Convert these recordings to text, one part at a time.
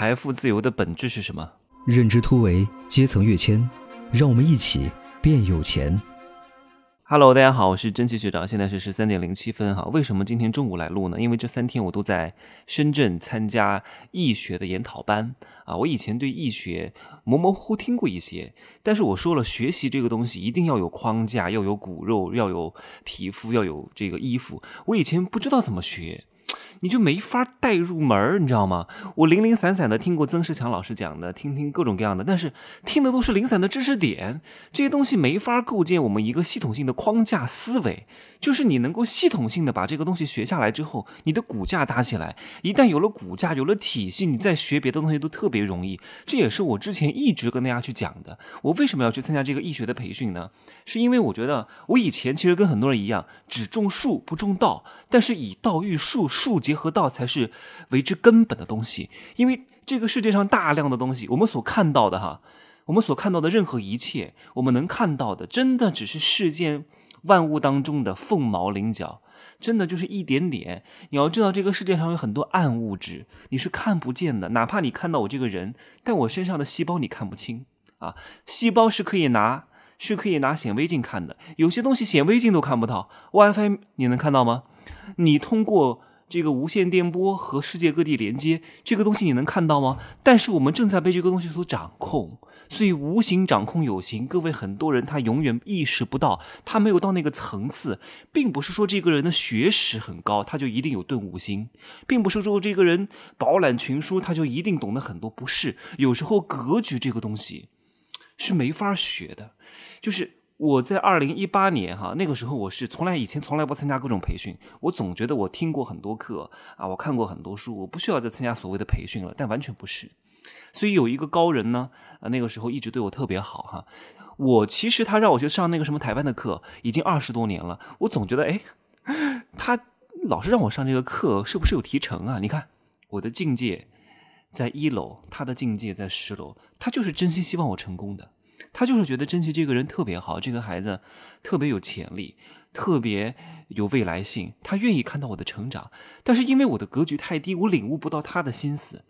财富自由的本质是什么？认知突围，阶层跃迁，让我们一起变有钱。Hello，大家好，我是真奇学长，现在是十三点零七分哈。为什么今天中午来录呢？因为这三天我都在深圳参加易学的研讨班啊。我以前对易学模模糊糊听过一些，但是我说了，学习这个东西一定要有框架，要有骨肉，要有皮肤，要有这个衣服。我以前不知道怎么学。你就没法带入门你知道吗？我零零散散的听过曾仕强老师讲的，听听各种各样的，但是听的都是零散的知识点，这些东西没法构建我们一个系统性的框架思维。就是你能够系统性的把这个东西学下来之后，你的骨架搭起来，一旦有了骨架，有了体系，你再学别的东西都特别容易。这也是我之前一直跟大家去讲的。我为什么要去参加这个易学的培训呢？是因为我觉得我以前其实跟很多人一样，只种树不种道，但是以道育术，术结合到才是为之根本的东西。因为这个世界上大量的东西，我们所看到的哈，我们所看到的任何一切，我们能看到的，真的只是世间。万物当中的凤毛麟角，真的就是一点点。你要知道，这个世界上有很多暗物质，你是看不见的。哪怕你看到我这个人，但我身上的细胞你看不清啊。细胞是可以拿，是可以拿显微镜看的。有些东西显微镜都看不到，WiFi 你能看到吗？你通过。这个无线电波和世界各地连接，这个东西你能看到吗？但是我们正在被这个东西所掌控，所以无形掌控有形。各位很多人他永远意识不到，他没有到那个层次，并不是说这个人的学识很高，他就一定有顿悟心，并不是说这个人饱览群书，他就一定懂得很多。不是，有时候格局这个东西是没法学的，就是。我在二零一八年哈那个时候，我是从来以前从来不参加各种培训，我总觉得我听过很多课啊，我看过很多书，我不需要再参加所谓的培训了。但完全不是，所以有一个高人呢，啊那个时候一直对我特别好哈。我其实他让我去上那个什么台湾的课，已经二十多年了，我总觉得哎，他老是让我上这个课，是不是有提成啊？你看我的境界在一楼，他的境界在十楼，他就是真心希望我成功的。他就是觉得珍奇这个人特别好，这个孩子特别有潜力，特别有未来性，他愿意看到我的成长。但是因为我的格局太低，我领悟不到他的心思。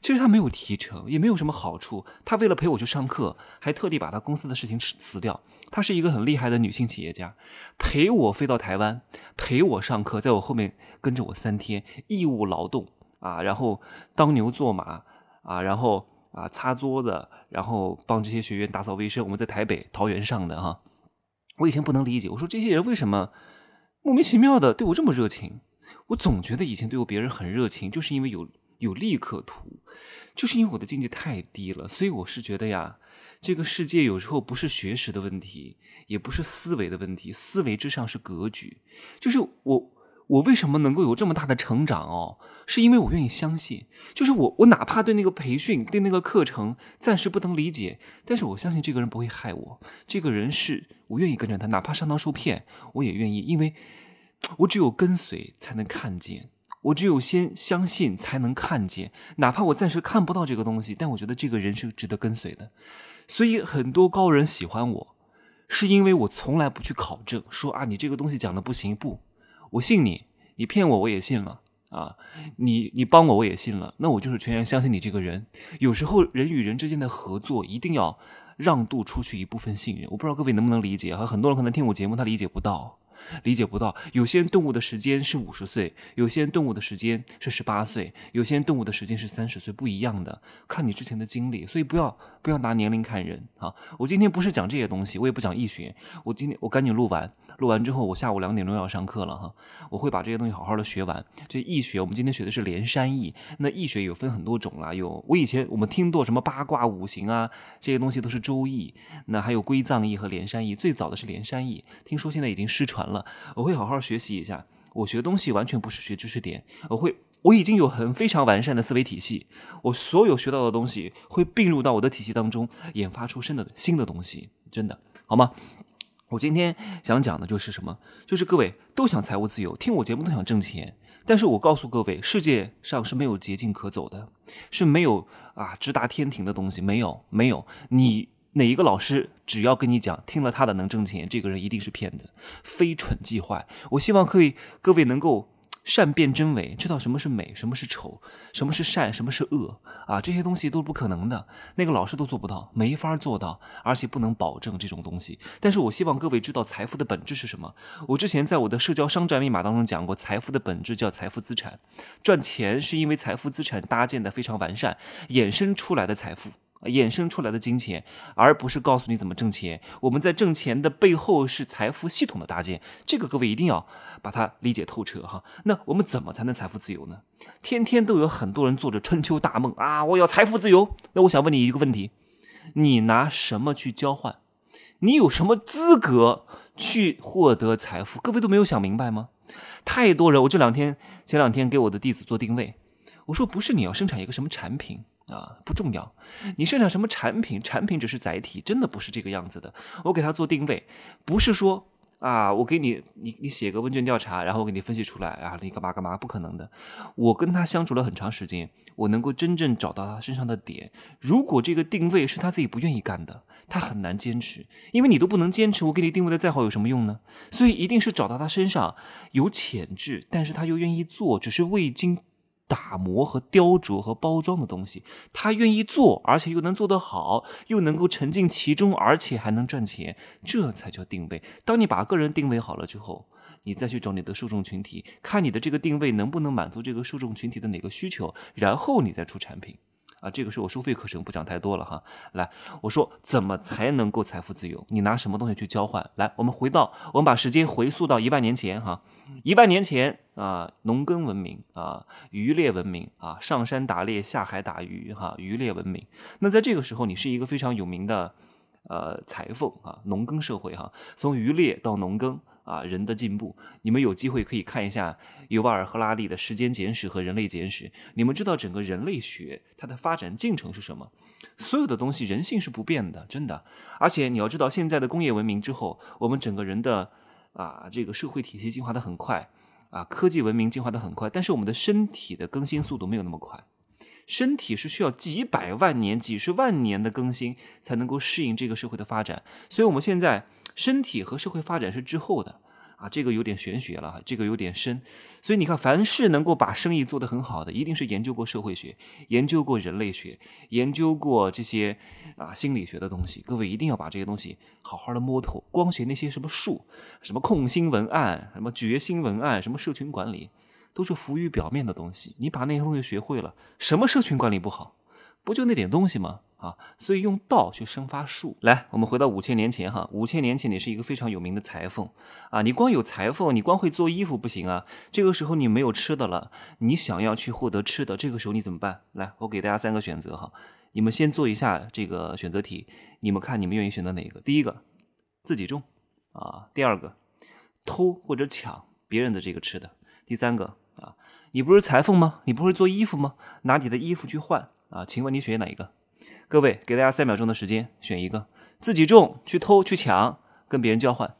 其实他没有提成，也没有什么好处。他为了陪我去上课，还特地把他公司的事情辞掉。她是一个很厉害的女性企业家，陪我飞到台湾，陪我上课，在我后面跟着我三天，义务劳动啊，然后当牛做马啊，然后。啊，擦桌子，然后帮这些学员打扫卫生。我们在台北桃园上的哈，我以前不能理解，我说这些人为什么莫名其妙的对我这么热情？我总觉得以前对我别人很热情，就是因为有有利可图，就是因为我的境界太低了。所以我是觉得呀，这个世界有时候不是学识的问题，也不是思维的问题，思维之上是格局，就是我。我为什么能够有这么大的成长哦？是因为我愿意相信，就是我，我哪怕对那个培训、对那个课程暂时不能理解，但是我相信这个人不会害我。这个人是我愿意跟着他，哪怕上当受骗，我也愿意，因为我只有跟随才能看见，我只有先相信才能看见。哪怕我暂时看不到这个东西，但我觉得这个人是值得跟随的。所以很多高人喜欢我，是因为我从来不去考证，说啊，你这个东西讲的不行，不。我信你，你骗我我也信了啊！你你帮我我也信了，那我就是全然相信你这个人。有时候人与人之间的合作一定要让渡出去一部分信任。我不知道各位能不能理解？很多人可能听我节目他理解不到。理解不到，有些人顿悟的时间是五十岁，有些人顿悟的时间是十八岁，有些人顿悟的时间是三十岁，不一样的。看你之前的经历，所以不要不要拿年龄看人啊！我今天不是讲这些东西，我也不讲易学。我今天我赶紧录完，录完之后我下午两点钟要上课了哈，我会把这些东西好好的学完。这易学，我们今天学的是连山易，那易学有分很多种啦，有我以前我们听过什么八卦五行啊，这些东西都是周易，那还有归藏易和连山易，最早的是连山易，听说现在已经失传了。我会好好学习一下。我学东西完全不是学知识点，我会，我已经有很非常完善的思维体系。我所有学到的东西会并入到我的体系当中，研发出新的新的东西，真的好吗？我今天想讲的就是什么？就是各位都想财务自由，听我节目都想挣钱，但是我告诉各位，世界上是没有捷径可走的，是没有啊直达天庭的东西，没有，没有你。哪一个老师只要跟你讲听了他的能挣钱，这个人一定是骗子，非蠢即坏。我希望可以各位能够善辨真伪，知道什么是美，什么是丑，什么是善，什么是恶啊，这些东西都是不可能的，那个老师都做不到，没法做到，而且不能保证这种东西。但是我希望各位知道财富的本质是什么。我之前在我的社交商战密码当中讲过，财富的本质叫财富资产，赚钱是因为财富资产搭建的非常完善，衍生出来的财富。衍生出来的金钱，而不是告诉你怎么挣钱。我们在挣钱的背后是财富系统的搭建，这个各位一定要把它理解透彻哈。那我们怎么才能财富自由呢？天天都有很多人做着春秋大梦啊，我要财富自由。那我想问你一个问题：你拿什么去交换？你有什么资格去获得财富？各位都没有想明白吗？太多人，我这两天前两天给我的弟子做定位，我说不是你要生产一个什么产品。啊，不重要，你生产什么产品，产品只是载体，真的不是这个样子的。我给他做定位，不是说啊，我给你，你你写个问卷调查，然后我给你分析出来啊，你干嘛干嘛，不可能的。我跟他相处了很长时间，我能够真正找到他身上的点。如果这个定位是他自己不愿意干的，他很难坚持，因为你都不能坚持，我给你定位的再好有什么用呢？所以一定是找到他身上有潜质，但是他又愿意做，只是未经。打磨和雕琢和包装的东西，他愿意做，而且又能做得好，又能够沉浸其中，而且还能赚钱，这才叫定位。当你把个人定位好了之后，你再去找你的受众群体，看你的这个定位能不能满足这个受众群体的哪个需求，然后你再出产品。啊，这个是我收费课程，不讲太多了哈。来，我说怎么才能够财富自由？你拿什么东西去交换？来，我们回到，我们把时间回溯到一万年前哈。一万年前啊，农耕文明啊，渔猎文明啊，上山打猎，下海打鱼哈，渔猎文明。那在这个时候，你是一个非常有名的呃裁缝啊，农耕社会哈，从渔猎到农耕。啊，人的进步，你们有机会可以看一下尤瓦尔·赫拉利的《时间简史》和《人类简史》，你们知道整个人类学它的发展进程是什么？所有的东西，人性是不变的，真的。而且你要知道，现在的工业文明之后，我们整个人的啊，这个社会体系进化的很快，啊，科技文明进化的很快，但是我们的身体的更新速度没有那么快，身体是需要几百万年、几十万年的更新才能够适应这个社会的发展，所以我们现在。身体和社会发展是滞后的啊，这个有点玄学了，这个有点深。所以你看，凡是能够把生意做得很好的，一定是研究过社会学、研究过人类学、研究过这些啊心理学的东西。各位一定要把这些东西好好的摸透。光学那些什么术、什么控心文案、什么决心文案、什么社群管理，都是浮于表面的东西。你把那些东西学会了，什么社群管理不好？不就那点东西吗？啊，所以用道去生发术。来，我们回到五千年前哈，五千年前你是一个非常有名的裁缝啊，你光有裁缝，你光会做衣服不行啊。这个时候你没有吃的了，你想要去获得吃的，这个时候你怎么办？来，我给大家三个选择哈，你们先做一下这个选择题，你们看你们愿意选择哪个？第一个，自己种啊；第二个，偷或者抢别人的这个吃的；第三个啊，你不是裁缝吗？你不会做衣服吗？拿你的衣服去换。啊，请问你选哪一个？各位，给大家三秒钟的时间选一个，自己种、去偷、去抢、跟别人交换。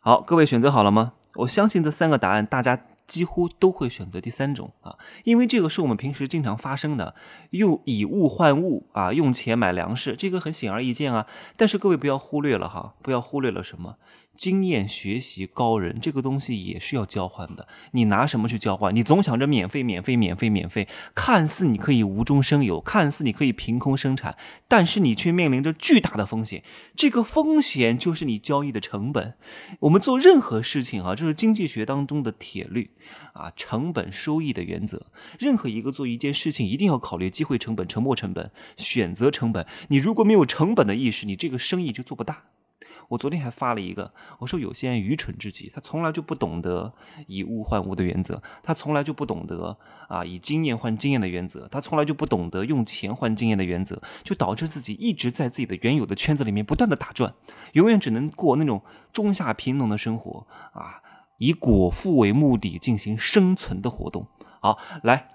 好，各位选择好了吗？我相信这三个答案，大家。几乎都会选择第三种啊，因为这个是我们平时经常发生的，用以物换物啊，用钱买粮食，这个很显而易见啊。但是各位不要忽略了哈，不要忽略了什么？经验学习高人这个东西也是要交换的。你拿什么去交换？你总想着免费、免费、免费、免费，看似你可以无中生有，看似你可以凭空生产，但是你却面临着巨大的风险。这个风险就是你交易的成本。我们做任何事情啊，这是经济学当中的铁律。啊，成本收益的原则，任何一个做一件事情，一定要考虑机会成本、沉没成本、选择成本。你如果没有成本的意识，你这个生意就做不大。我昨天还发了一个，我说有些人愚蠢至极，他从来就不懂得以物换物的原则，他从来就不懂得啊以经验换经验的原则，他从来就不懂得用钱换经验的原则，就导致自己一直在自己的原有的圈子里面不断的打转，永远只能过那种中下贫农的生活啊。以果腹为目的进行生存的活动。好，来，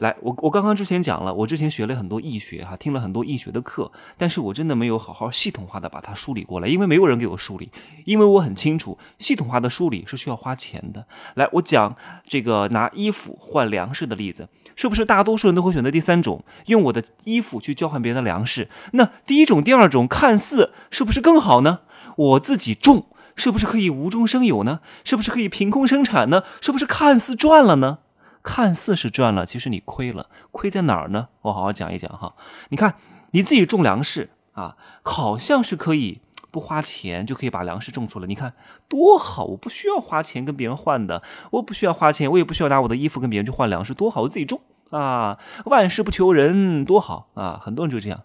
来，我我刚刚之前讲了，我之前学了很多易学哈，听了很多易学的课，但是我真的没有好好系统化的把它梳理过来，因为没有人给我梳理，因为我很清楚，系统化的梳理是需要花钱的。来，我讲这个拿衣服换粮食的例子，是不是大多数人都会选择第三种，用我的衣服去交换别人的粮食？那第一种、第二种看似是不是更好呢？我自己种。是不是可以无中生有呢？是不是可以凭空生产呢？是不是看似赚了呢？看似是赚了，其实你亏了。亏在哪儿呢？我好好讲一讲哈。你看你自己种粮食啊，好像是可以不花钱就可以把粮食种出来，你看多好！我不需要花钱跟别人换的，我不需要花钱，我也不需要拿我的衣服跟别人去换粮食，多好！我自己种啊，万事不求人，多好啊！很多人就这样。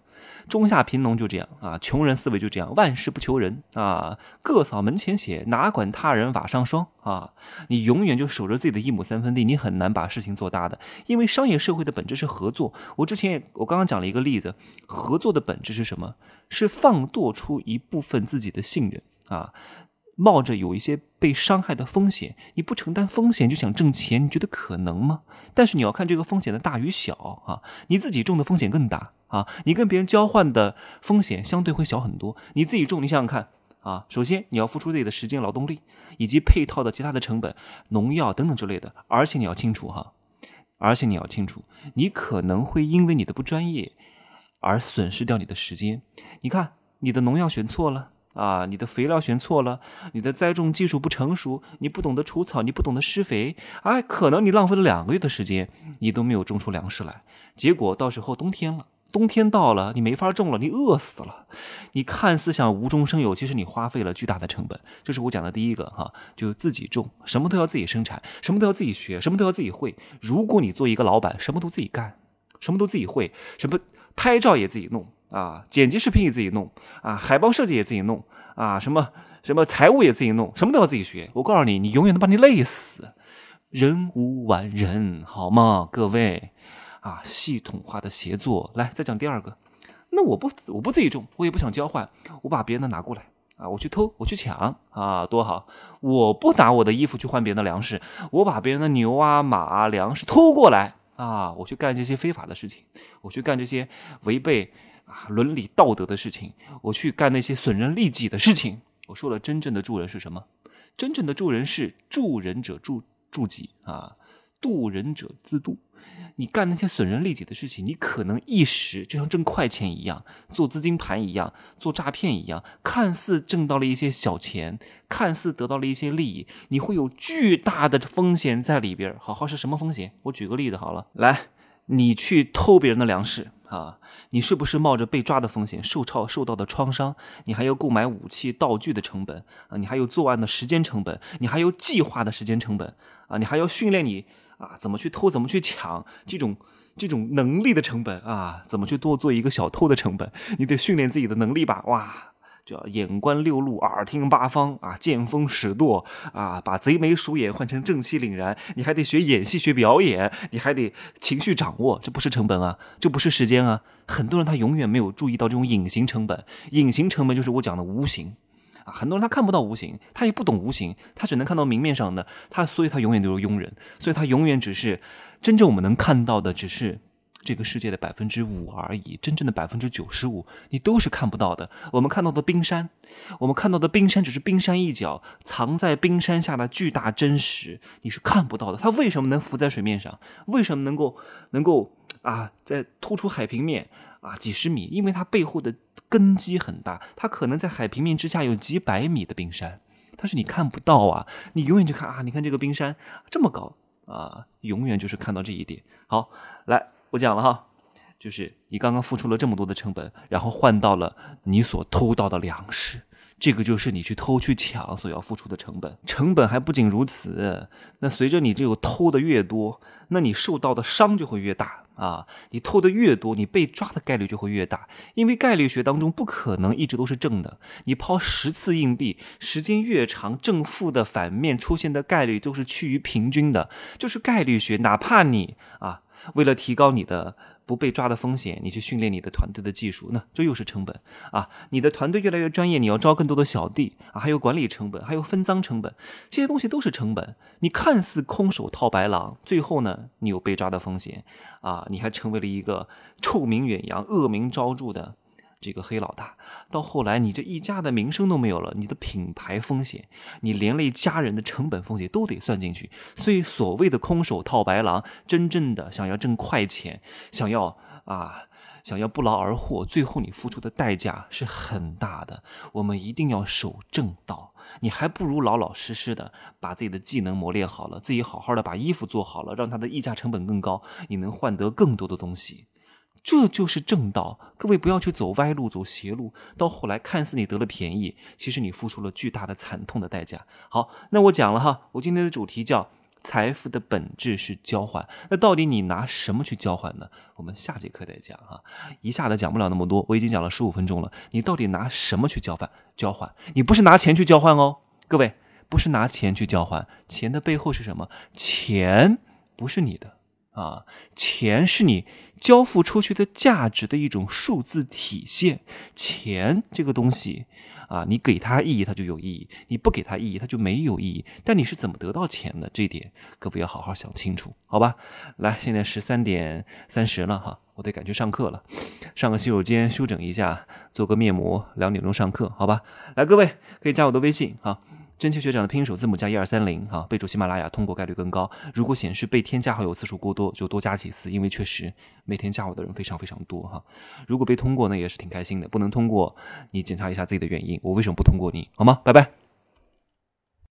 中下贫农就这样啊，穷人思维就这样，万事不求人啊，各扫门前雪，哪管他人瓦上霜啊！你永远就守着自己的一亩三分地，你很难把事情做大的，因为商业社会的本质是合作。我之前也我刚刚讲了一个例子，合作的本质是什么？是放舵出一部分自己的信任啊。冒着有一些被伤害的风险，你不承担风险就想挣钱，你觉得可能吗？但是你要看这个风险的大与小啊，你自己种的风险更大啊，你跟别人交换的风险相对会小很多。你自己种，你想想看啊，首先你要付出自己的时间、劳动力以及配套的其他的成本、农药等等之类的，而且你要清楚哈，而且你要清楚，你可能会因为你的不专业而损失掉你的时间。你看，你的农药选错了。啊，你的肥料选错了，你的栽种技术不成熟，你不懂得除草，你不懂得施肥，哎，可能你浪费了两个月的时间，你都没有种出粮食来。结果到时候冬天了，冬天到了，你没法种了，你饿死了。你看似想无中生有，其实你花费了巨大的成本。这是我讲的第一个哈，就自己种，什么都要自己生产，什么都要自己学，什么都要自己会。如果你做一个老板，什么都自己干，什么都自己会，什么拍照也自己弄。啊，剪辑视频也自己弄啊，海报设计也自己弄啊，什么什么财务也自己弄，什么都要自己学。我告诉你，你永远能把你累死。人无完人，好吗？各位啊，系统化的协作，来再讲第二个。那我不我不自己种，我也不想交换，我把别人的拿过来啊，我去偷，我去抢啊，多好！我不拿我的衣服去换别人的粮食，我把别人的牛啊马啊粮食偷过来啊，我去干这些非法的事情，我去干这些违背。啊，伦理道德的事情，我去干那些损人利己的事情。我说了，真正的助人是什么？真正的助人是助人者助助己啊，渡人者自渡。你干那些损人利己的事情，你可能一时就像挣快钱一样，做资金盘一样，做诈骗一样，看似挣到了一些小钱，看似得到了一些利益，你会有巨大的风险在里边。好好是什么风险？我举个例子好了，来，你去偷别人的粮食啊。你是不是冒着被抓的风险，受创受到的创伤？你还有购买武器道具的成本啊！你还有作案的时间成本，你还有计划的时间成本啊！你还要训练你啊，怎么去偷，怎么去抢，这种这种能力的成本啊，怎么去多做一个小偷的成本？你得训练自己的能力吧？哇！叫眼观六路，耳听八方啊，见风使舵啊，把贼眉鼠眼换成正气凛然。你还得学演戏，学表演，你还得情绪掌握，这不是成本啊，这不是时间啊。很多人他永远没有注意到这种隐形成本，隐形成本就是我讲的无形啊。很多人他看不到无形，他也不懂无形，他只能看到明面上的，他所以他永远都是庸人，所以他永远只是真正我们能看到的只是。这个世界的百分之五而已，真正的百分之九十五你都是看不到的。我们看到的冰山，我们看到的冰山只是冰山一角，藏在冰山下的巨大真实你是看不到的。它为什么能浮在水面上？为什么能够能够啊，在突出海平面啊几十米？因为它背后的根基很大，它可能在海平面之下有几百米的冰山，但是你看不到啊，你永远就看啊，你看这个冰山这么高啊，永远就是看到这一点。好，来。我讲了哈，就是你刚刚付出了这么多的成本，然后换到了你所偷到的粮食，这个就是你去偷去抢所要付出的成本。成本还不仅如此，那随着你这个偷的越多，那你受到的伤就会越大啊！你偷的越多，你被抓的概率就会越大，因为概率学当中不可能一直都是正的。你抛十次硬币，时间越长，正负的反面出现的概率都是趋于平均的，就是概率学。哪怕你啊。为了提高你的不被抓的风险，你去训练你的团队的技术，那这又是成本啊！你的团队越来越专业，你要招更多的小弟啊，还有管理成本，还有分赃成本，这些东西都是成本。你看似空手套白狼，最后呢，你有被抓的风险啊！你还成为了一个臭名远扬、恶名昭著的这个黑老大，到后来你这一家的名声都没有了，你的品牌风险，你连累家人的成本风险都得算进去。所以所谓的空手套白狼，真正的想要挣快钱，想要啊，想要不劳而获，最后你付出的代价是很大的。我们一定要守正道，你还不如老老实实的把自己的技能磨练好了，自己好好的把衣服做好了，让它的溢价成本更高，你能换得更多的东西。这就是正道，各位不要去走歪路、走邪路，到后来看似你得了便宜，其实你付出了巨大的惨痛的代价。好，那我讲了哈，我今天的主题叫财富的本质是交换，那到底你拿什么去交换呢？我们下节课再讲哈，一下子讲不了那么多，我已经讲了十五分钟了，你到底拿什么去交换？交换，你不是拿钱去交换哦，各位不是拿钱去交换，钱的背后是什么？钱不是你的。啊，钱是你交付出去的价值的一种数字体现。钱这个东西啊，你给它意义，它就有意义；你不给它意义，它就没有意义。但你是怎么得到钱的？这一点各位要好好想清楚，好吧？来，现在十三点三十了哈，我得赶去上课了，上个洗手间休整一下，做个面膜，两点钟上课，好吧？来，各位可以加我的微信哈。真奇学长的拼音首字母加一二三零哈，备注喜马拉雅通过概率更高。如果显示被添加好友次数过多，就多加几次，因为确实每天加我的人非常非常多哈。如果被通过呢，也是挺开心的。不能通过，你检查一下自己的原因，我为什么不通过你？好吗？拜拜。